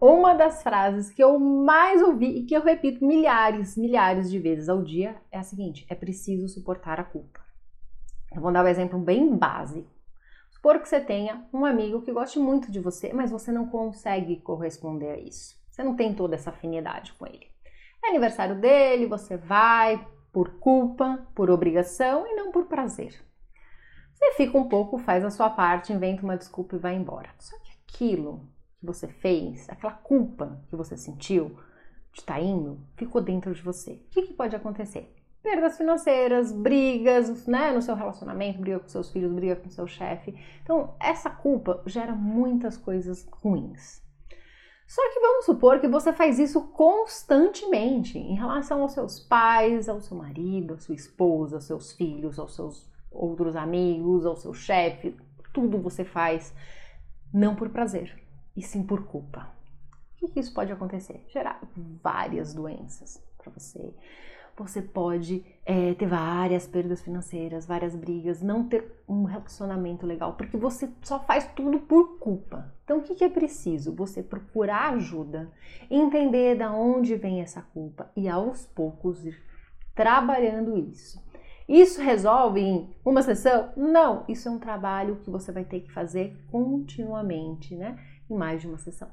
Uma das frases que eu mais ouvi e que eu repito milhares, milhares de vezes ao dia é a seguinte: é preciso suportar a culpa. Eu vou dar um exemplo bem básico. Supor que você tenha um amigo que goste muito de você, mas você não consegue corresponder a isso. Você não tem toda essa afinidade com ele. É aniversário dele, você vai por culpa, por obrigação e não por prazer. Você fica um pouco, faz a sua parte, inventa uma desculpa e vai embora. Só que aquilo que você fez, aquela culpa que você sentiu de estar tá indo, ficou dentro de você. O que, que pode acontecer? Perdas financeiras, brigas, né, no seu relacionamento, briga com seus filhos, briga com seu chefe. Então, essa culpa gera muitas coisas ruins. Só que vamos supor que você faz isso constantemente em relação aos seus pais, ao seu marido, à sua esposa, aos seus filhos, aos seus outros amigos, ao seu chefe. Tudo você faz não por prazer, e sim por culpa. O que isso pode acontecer? Gerar várias doenças para você. Você pode é, ter várias perdas financeiras, várias brigas, não ter um relacionamento legal, porque você só faz tudo por culpa. Então, o que, que é preciso? Você procurar ajuda, entender da onde vem essa culpa e aos poucos ir trabalhando isso. Isso resolve em uma sessão? Não, isso é um trabalho que você vai ter que fazer continuamente, né? Em mais de uma sessão.